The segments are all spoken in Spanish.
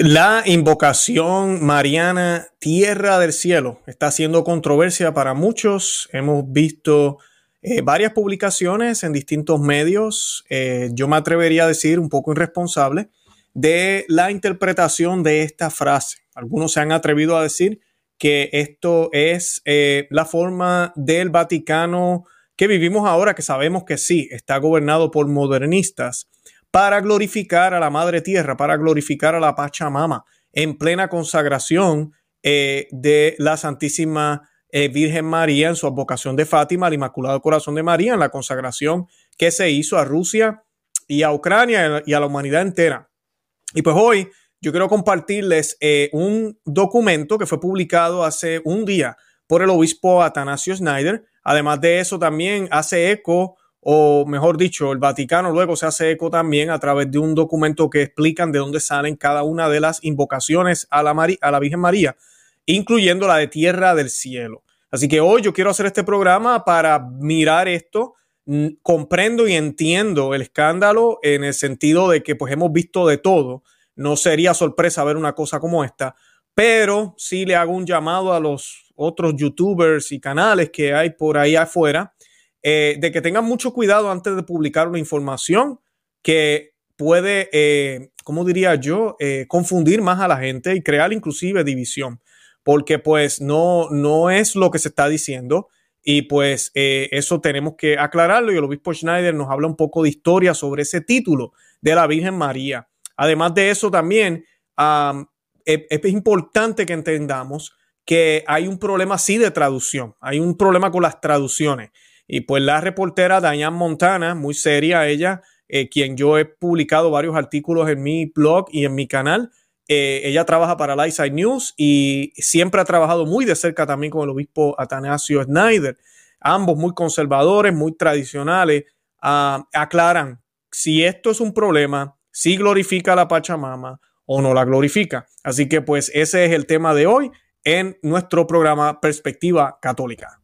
La invocación mariana Tierra del Cielo está haciendo controversia para muchos. Hemos visto eh, varias publicaciones en distintos medios, eh, yo me atrevería a decir un poco irresponsable, de la interpretación de esta frase. Algunos se han atrevido a decir que esto es eh, la forma del Vaticano que vivimos ahora, que sabemos que sí, está gobernado por modernistas para glorificar a la Madre Tierra, para glorificar a la Pachamama en plena consagración eh, de la Santísima eh, Virgen María en su advocación de Fátima al Inmaculado Corazón de María, en la consagración que se hizo a Rusia y a Ucrania y a la humanidad entera. Y pues hoy yo quiero compartirles eh, un documento que fue publicado hace un día por el obispo Atanasio Snyder. Además de eso, también hace eco o mejor dicho, el Vaticano luego se hace eco también a través de un documento que explican de dónde salen cada una de las invocaciones a la, a la Virgen María, incluyendo la de Tierra del Cielo. Así que hoy yo quiero hacer este programa para mirar esto. Comprendo y entiendo el escándalo en el sentido de que pues hemos visto de todo. No sería sorpresa ver una cosa como esta, pero sí le hago un llamado a los otros youtubers y canales que hay por ahí afuera eh, de que tengan mucho cuidado antes de publicar una información que puede, eh, como diría yo, eh, confundir más a la gente y crear inclusive división, porque pues no, no es lo que se está diciendo y pues eso tenemos que aclararlo y el obispo Schneider nos habla un poco de historia sobre ese título de la Virgen María. Además de eso también es, es importante que entendamos que hay un problema sí de traducción, hay un problema con las traducciones. Y pues la reportera Diane Montana, muy seria ella, eh, quien yo he publicado varios artículos en mi blog y en mi canal. Eh, ella trabaja para Lightside News y siempre ha trabajado muy de cerca también con el obispo Atanasio Snyder. Ambos muy conservadores, muy tradicionales, ah, aclaran si esto es un problema, si glorifica a la Pachamama o no la glorifica. Así que pues ese es el tema de hoy en nuestro programa Perspectiva Católica.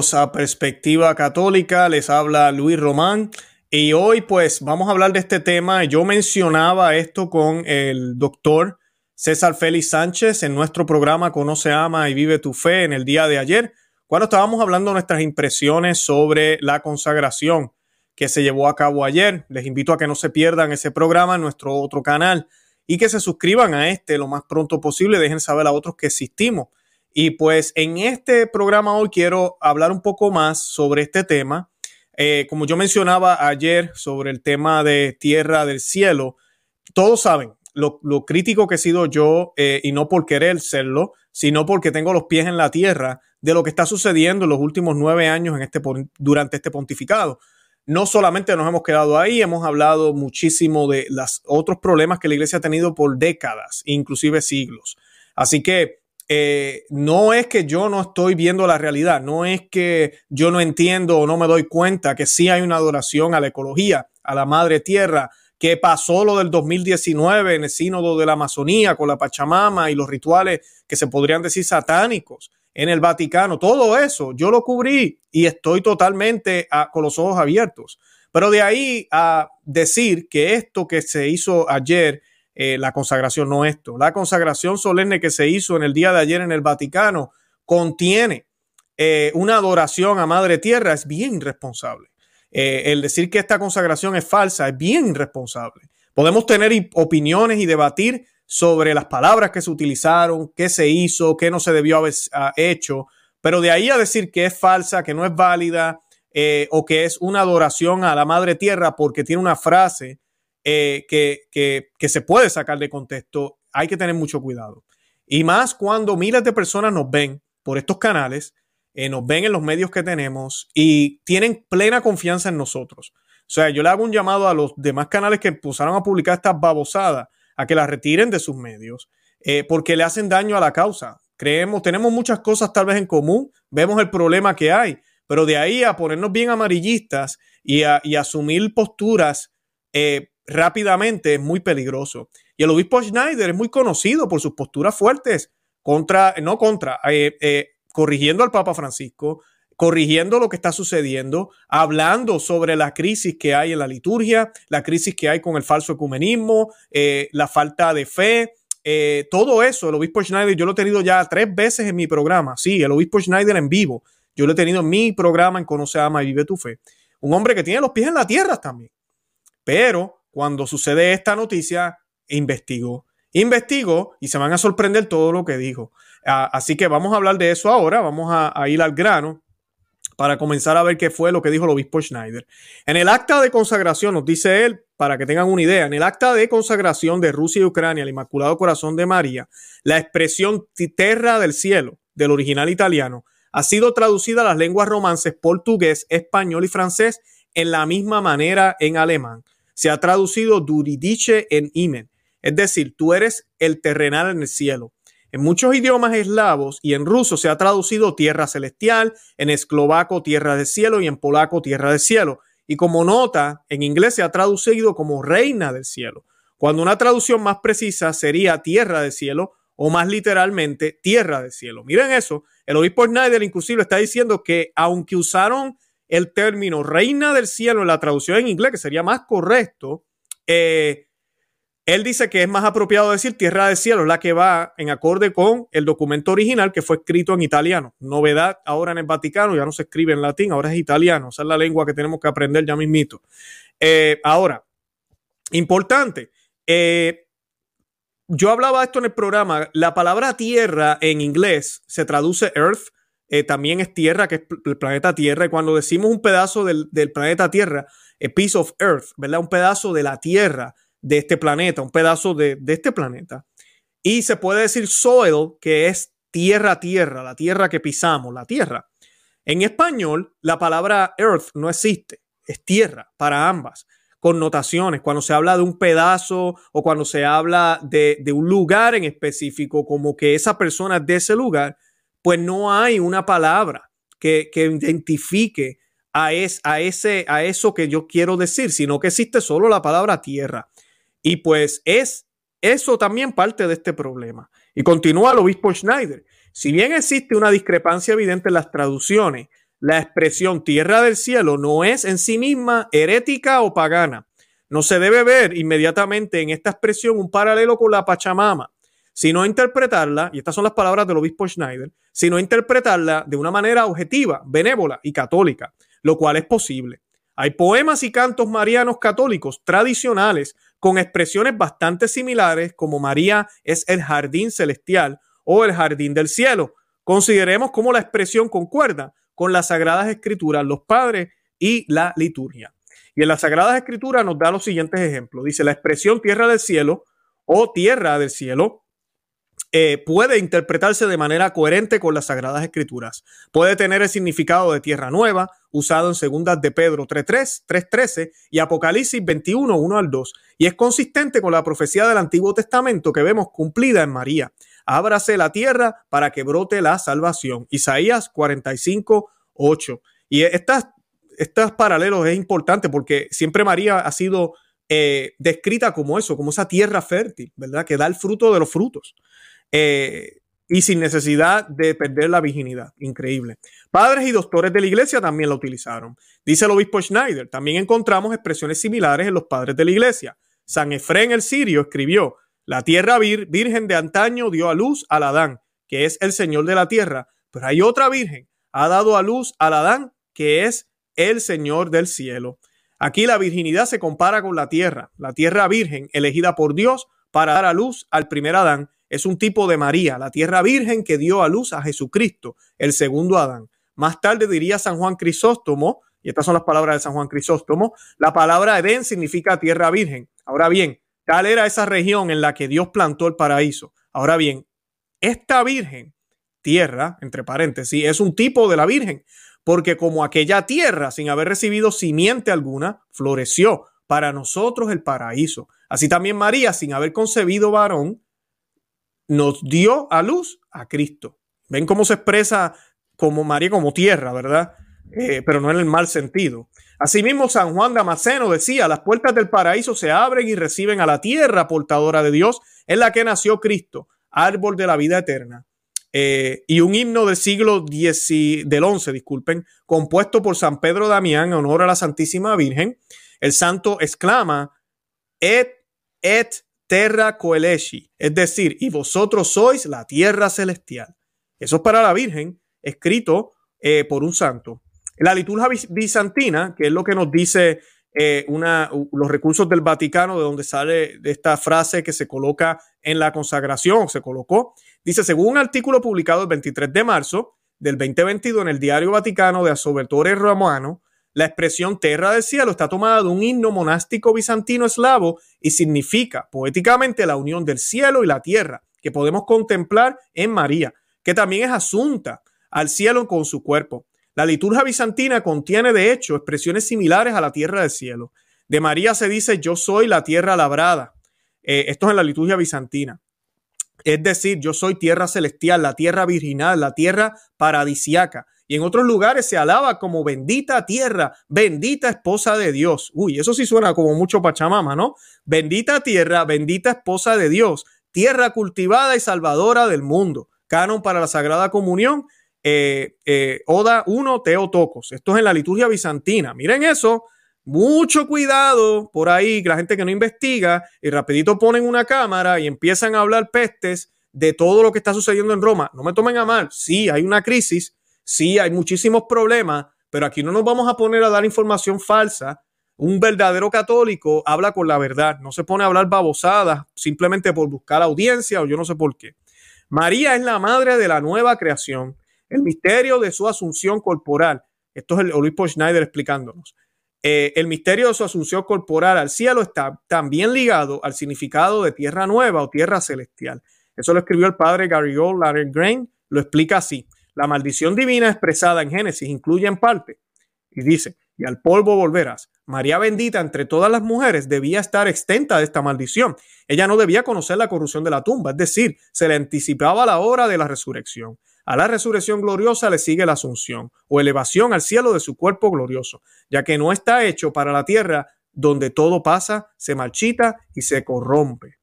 A Perspectiva Católica, les habla Luis Román y hoy pues vamos a hablar de este tema. Yo mencionaba esto con el doctor César Félix Sánchez en nuestro programa Conoce, Ama y Vive tu Fe en el día de ayer, cuando estábamos hablando de nuestras impresiones sobre la consagración que se llevó a cabo ayer. Les invito a que no se pierdan ese programa en nuestro otro canal y que se suscriban a este lo más pronto posible. Dejen saber a otros que existimos y pues en este programa hoy quiero hablar un poco más sobre este tema. Eh, como yo mencionaba ayer sobre el tema de tierra del cielo, todos saben lo, crítico que he sido yo eh, y no por querer serlo, sino porque tengo los pies en la tierra de lo que está sucediendo en los últimos nueve años en este, durante este pontificado. No solamente nos hemos quedado ahí, hemos hablado muchísimo de los otros problemas que la iglesia ha tenido por décadas, inclusive siglos. Así que eh, no es que yo no estoy viendo la realidad, no es que yo no entiendo o no me doy cuenta que sí hay una adoración a la ecología, a la madre tierra, que pasó lo del 2019 en el sínodo de la Amazonía con la Pachamama y los rituales que se podrían decir satánicos en el Vaticano, todo eso yo lo cubrí y estoy totalmente con los ojos abiertos. Pero de ahí a decir que esto que se hizo ayer eh, la consagración, no esto. La consagración solemne que se hizo en el día de ayer en el Vaticano contiene eh, una adoración a Madre Tierra, es bien irresponsable. Eh, el decir que esta consagración es falsa es bien irresponsable. Podemos tener opiniones y debatir sobre las palabras que se utilizaron, qué se hizo, qué no se debió haber ah, hecho, pero de ahí a decir que es falsa, que no es válida o que es una adoración a la Madre Tierra porque tiene una frase eh, que, que, se puede sacar de contexto, hay que tener mucho cuidado. Y más cuando miles de personas nos ven por estos canales, eh, nos ven en los medios que tenemos y tienen plena confianza en nosotros. O sea, yo le hago un llamado a los demás canales que empezaron a publicar estas babosadas a que las retiren de sus medios eh, porque le hacen daño a la causa. Creemos, tenemos muchas cosas tal vez en común, vemos el problema que hay, pero de ahí a ponernos bien amarillistas y a asumir posturas rápidamente es muy peligroso. Y el obispo Schneider es muy conocido por sus posturas fuertes contra, no contra, eh, eh, corrigiendo al Papa Francisco, corrigiendo lo que está sucediendo, hablando sobre la crisis que hay en la liturgia, la crisis que hay con el falso ecumenismo, la falta de fe, todo eso, el obispo Schneider, yo lo he tenido ya tres veces en mi programa, sí, el obispo Schneider en vivo, yo lo he tenido en mi programa en Conoce, Ama y Vive tu Fe. Un hombre que tiene los pies en la tierra también. Pero cuando sucede esta noticia, investigó. Investigó y se van a sorprender todo lo que dijo. Ah, así que vamos a hablar de eso ahora. Vamos a, ir al grano para comenzar a ver qué fue lo que dijo el obispo Schneider. En el acta de consagración, nos dice él, para que tengan una idea, en el acta de consagración de Rusia y Ucrania al Inmaculado Corazón de María, la expresión tierra del cielo del original italiano ha sido traducida a las lenguas romances portugués, español y francés en la misma manera en alemán. Se ha traducido duridiche en imen, es decir, tú eres el terrenal en el cielo. En muchos idiomas eslavos y en ruso se ha traducido tierra celestial, en eslovaco tierra del cielo y en polaco tierra del cielo. Y como nota, en inglés se ha traducido como reina del cielo, cuando una traducción más precisa sería tierra del cielo o más literalmente tierra del cielo. Miren eso, el obispo Schneider inclusive está diciendo que aunque usaron el término reina del cielo en la traducción en inglés, que sería más correcto, eh, él dice que es más apropiado decir tierra del cielo, la que va en acorde con el documento original que fue escrito en italiano. Novedad ahora en el Vaticano, ya no se escribe en latín, ahora es italiano. Esa es la lengua que tenemos que aprender ya mismito. Eh, ahora, importante, eh, yo hablaba esto en el programa, la palabra tierra en inglés se traduce earth, eh, también es Tierra, que es el planeta Tierra. Y cuando decimos un pedazo del, planeta Tierra, a piece of Earth, ¿verdad? Un pedazo de la Tierra, de este planeta, un pedazo de, de este planeta. Y se puede decir soil, que es tierra, tierra, la tierra que pisamos, la tierra. En español, la palabra earth no existe, es tierra para ambas connotaciones. Cuando se habla de un pedazo o cuando se habla de, de, un lugar en específico, como que esa persona de ese lugar, pues no hay una palabra que, identifique a, es, a, ese, a eso que yo quiero decir, sino que existe solo la palabra tierra. Y pues es eso también parte de este problema. Y continúa el obispo Schneider. Si bien existe una discrepancia evidente en las traducciones, la expresión tierra del cielo no es en sí misma herética o pagana. No se debe ver inmediatamente en esta expresión un paralelo con la Pachamama, sino interpretarla, y estas son las palabras del obispo Schneider, sino interpretarla de una manera objetiva, benévola y católica, lo cual es posible. Hay poemas y cantos marianos católicos tradicionales con expresiones bastante similares como María es el jardín celestial o el jardín del cielo. Consideremos cómo la expresión concuerda con las sagradas escrituras, los padres y la liturgia. Y en las sagradas escrituras nos da los siguientes ejemplos. Dice la expresión tierra del cielo o tierra del cielo eh, puede interpretarse de manera coherente con las Sagradas Escrituras. Puede tener el significado de tierra nueva, usado en segundas de Pedro 3.3, 3.13 y Apocalipsis 21, 1 al 2, y es consistente con la profecía del Antiguo Testamento que vemos cumplida en María. Ábrase la tierra para que brote la salvación. Isaías 45, 8. Y estas, estos paralelos es importante porque siempre María ha sido eh, descrita como eso, como esa tierra fértil, ¿verdad? Que da el fruto de los frutos. Eh, y sin necesidad de perder la virginidad. Increíble. Padres y doctores de la iglesia también la utilizaron. Dice el obispo Schneider, también encontramos expresiones similares en los padres de la iglesia. San Efrén el sirio escribió, la tierra virgen de antaño dio a luz al Adán, que es el Señor de la tierra, pero hay otra virgen, ha dado a luz al Adán, que es el Señor del cielo. Aquí la virginidad se compara con la tierra, la tierra virgen elegida por Dios para dar a luz al primer Adán es un tipo de María, la tierra virgen que dio a luz a Jesucristo, el segundo Adán. Más tarde diría San Juan Crisóstomo, y estas son las palabras de San Juan Crisóstomo, la palabra Edén significa tierra virgen, Ahora bien, tal era esa región en la que Dios plantó el paraíso. Ahora bien, esta virgen, tierra, entre paréntesis, es un tipo de la virgen, porque como aquella tierra, sin haber recibido simiente alguna, floreció para nosotros el paraíso. Así también María, sin haber concebido varón, nos dio a luz a Cristo. Ven cómo se expresa como María como tierra, ¿verdad? Eh, pero no en el mal sentido. Asimismo, San Juan Damasceno decía, las puertas del paraíso se abren y reciben a la tierra portadora de Dios, en la que nació Cristo, árbol de la vida eterna. Eh, y un himno del siglo X, del XI, disculpen, compuesto por San Pedro Damián en honor a la Santísima Virgen. El santo exclama, et, et terra coelesci, es decir, y vosotros sois la tierra celestial. Eso es para la Virgen, escrito eh, por un santo. La liturgia bizantina, que es lo que nos dice eh, una, los recursos del Vaticano, de donde sale esta frase que se coloca en la consagración, se colocó, dice, según un artículo publicado el 23 de marzo del 2022 en el Diario Vaticano de Asobertore Romano, la expresión Terra del Cielo está tomada de un himno monástico bizantino eslavo y significa poéticamente la unión del cielo y la tierra que podemos contemplar en María, que también es asunta al cielo con su cuerpo. La liturgia bizantina contiene, de hecho, expresiones similares a la tierra del cielo. De María se dice, yo soy la tierra labrada. Eh, esto es en la liturgia bizantina. Es decir, yo soy tierra celestial, la tierra virginal, la tierra paradisiaca. Y en otros lugares se alaba como bendita tierra, bendita esposa de Dios. Uy, eso sí suena como mucho Pachamama, ¿no? Bendita tierra, bendita esposa de Dios, tierra cultivada y salvadora del mundo. Canon para la Sagrada Comunión eh, eh, Oda 1 Teotocos. Esto es en la liturgia bizantina. Miren eso. Mucho cuidado por ahí, la gente que no investiga y rapidito ponen una cámara y empiezan a hablar pestes de todo lo que está sucediendo en Roma. No me tomen a mal. Sí, hay una crisis. Sí, hay muchísimos problemas, pero aquí no nos vamos a poner a dar información falsa. Un verdadero católico habla con la verdad, no se pone a hablar babosadas simplemente por buscar audiencia o yo no sé por qué. María es la madre de la nueva creación el misterio de su asunción corporal. Esto es el obispo Schneider explicándonos. Eh, el misterio de su asunción corporal al cielo está también ligado al significado de tierra nueva o tierra celestial. Eso lo escribió el padre Gary Gold Grain, lo explica así. La maldición divina expresada en Génesis incluye en parte, y dice, y al polvo volverás. María bendita entre todas las mujeres debía estar extenta de esta maldición. Ella no debía conocer la corrupción de la tumba, es decir, se le anticipaba la hora de la resurrección. A la resurrección gloriosa le sigue la asunción o elevación al cielo de su cuerpo glorioso, ya que no está hecho para la tierra donde todo pasa, se marchita y se corrompe.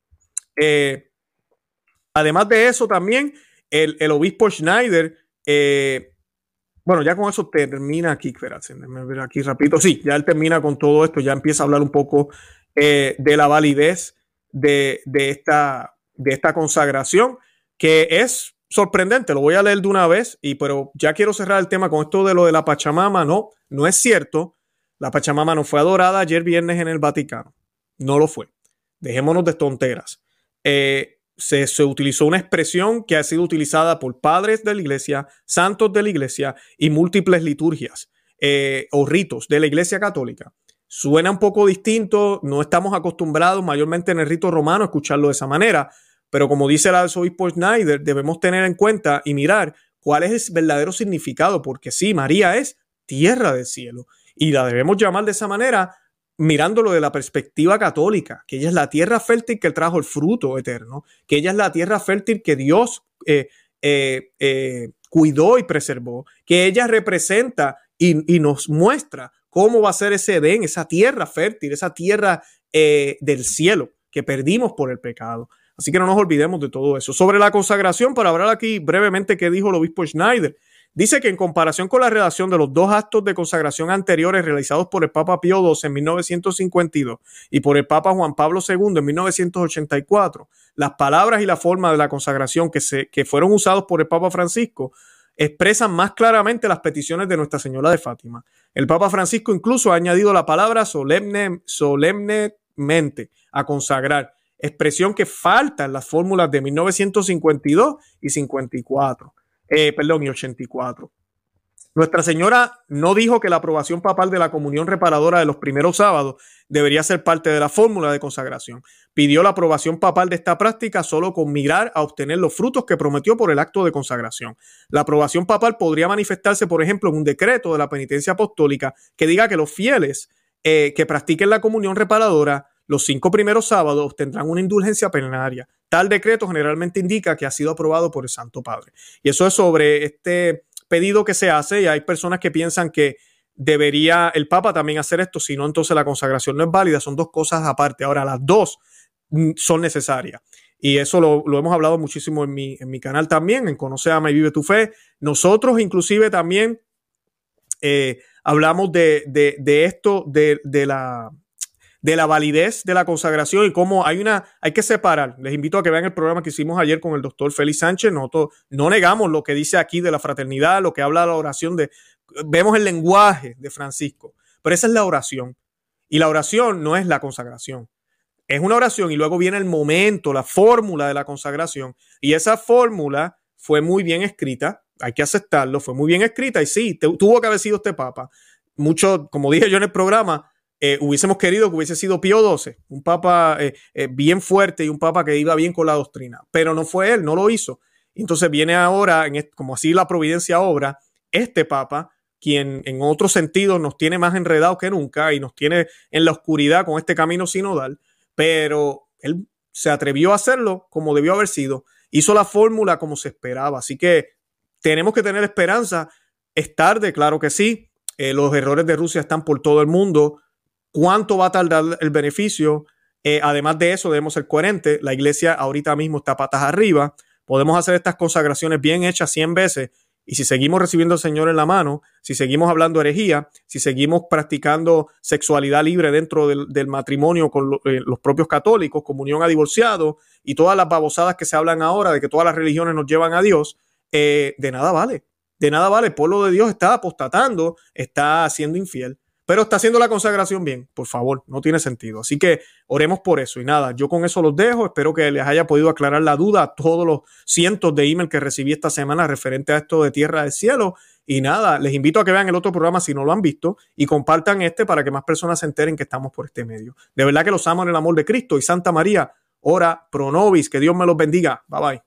Eh, además de eso, también el, obispo Schneider, eh, bueno, ya con eso termina aquí, espérate, ver aquí rapidito. Sí, ya él termina con todo esto, ya empieza a hablar un poco eh, de la validez de, de, esta, de esta consagración, que es sorprendente, lo voy a leer de una vez, y pero ya quiero cerrar el tema con esto de lo de la Pachamama. No, no es cierto. La Pachamama no fue adorada ayer viernes en el Vaticano. No lo fue. Dejémonos de tonteras. Eh, se, se, utilizó una expresión que ha sido utilizada por padres de la iglesia, santos de la iglesia y múltiples liturgias eh, o ritos de la iglesia católica. Suena un poco distinto, no estamos acostumbrados mayormente en el rito romano a escucharlo de esa manera, pero como dice el arzobispo Schneider, debemos tener en cuenta y mirar cuál es el verdadero significado, porque sí, María es tierra del cielo y la debemos llamar de esa manera mirándolo de la perspectiva católica, que ella es la tierra fértil que trajo el fruto eterno, que ella es la tierra fértil que Dios eh, eh, eh, cuidó y preservó, que ella representa y, y, nos muestra cómo va a ser ese Edén, esa tierra fértil, esa tierra del cielo que perdimos por el pecado. Así que no nos olvidemos de todo eso. Sobre la consagración, para hablar aquí brevemente qué dijo el obispo Schneider, dice que en comparación con la redacción de los dos actos de consagración anteriores realizados por el Papa Pío XII en 1952 y por el Papa Juan Pablo II en 1984, las palabras y la forma de la consagración que, se, que fueron usados por el Papa Francisco expresan más claramente las peticiones de Nuestra Señora de Fátima. El Papa Francisco incluso ha añadido la palabra solemne, solemnemente a consagrar expresión que falta en las fórmulas de 1952 y 54, eh, perdón, y 84. Nuestra Señora no dijo que la aprobación papal de la comunión reparadora de los primeros sábados debería ser parte de la fórmula de consagración. Pidió la aprobación papal de esta práctica solo con mirar a obtener los frutos que prometió por el acto de consagración. La aprobación papal podría manifestarse, por ejemplo, en un decreto de la penitencia apostólica que diga que los fieles eh, que practiquen la comunión reparadora los cinco primeros sábados tendrán una indulgencia plenaria. Tal decreto generalmente indica que ha sido aprobado por el Santo Padre. Y eso es sobre este pedido que se hace y hay personas que piensan que debería el Papa también hacer esto, si no, entonces la consagración no es válida. Son dos cosas aparte. Ahora, las dos mm, son necesarias. Y eso lo, hemos hablado muchísimo en mi, canal también, en Conoce, Ama y Vive tu Fe. Nosotros inclusive también eh, hablamos de, esto, de, la, de la validez de la consagración y cómo hay una, hay que separar. Les invito a que vean el programa que hicimos ayer con el doctor Félix Sánchez. Nosotros no negamos lo que dice aquí de la fraternidad, lo que habla la oración de, vemos el lenguaje de Francisco, pero esa es la oración. Y la oración no es la consagración. Es una oración y luego viene el momento, la fórmula de la consagración. Y esa fórmula fue muy bien escrita, hay que aceptarlo, fue muy bien escrita y sí, tuvo que haber sido este papa. Mucho, como dije yo en el programa, eh, hubiésemos querido que hubiese sido Pío XII, un papa eh, eh, bien fuerte y un papa que iba bien con la doctrina, pero no fue él, no lo hizo. Entonces viene ahora, como así la providencia obra, este papa, quien en otro sentido nos tiene más enredados que nunca y nos tiene en la oscuridad con este camino sinodal, pero él se atrevió a hacerlo como debió haber sido, hizo la fórmula como se esperaba, así que tenemos que tener esperanza, es tarde, claro que sí, los errores de Rusia están por todo el mundo, cuánto va a tardar el beneficio. Eh, además de eso, debemos ser coherentes. La iglesia ahorita mismo está patas arriba. Podemos hacer estas consagraciones bien hechas 100 veces. Y si seguimos recibiendo al Señor en la mano, si seguimos hablando herejía, si seguimos practicando sexualidad libre dentro del, matrimonio con eh, los propios católicos, comunión a divorciados y todas las babosadas que se hablan ahora de que todas las religiones nos llevan a Dios, eh, de nada vale. De nada vale. El pueblo de Dios está apostatando, está siendo infiel pero está haciendo la consagración bien, por favor, no tiene sentido. Así que oremos por eso. Y nada, yo con eso los dejo. Espero que les haya podido aclarar la duda a todos los cientos de emails que recibí esta semana referente a esto de tierra del cielo. Y nada, les invito a que vean el otro programa si no lo han visto y compartan este para que más personas se enteren que estamos por este medio. De verdad que los amo en el amor de Cristo y Santa María, ora pro nobis, que Dios me los bendiga. Bye bye.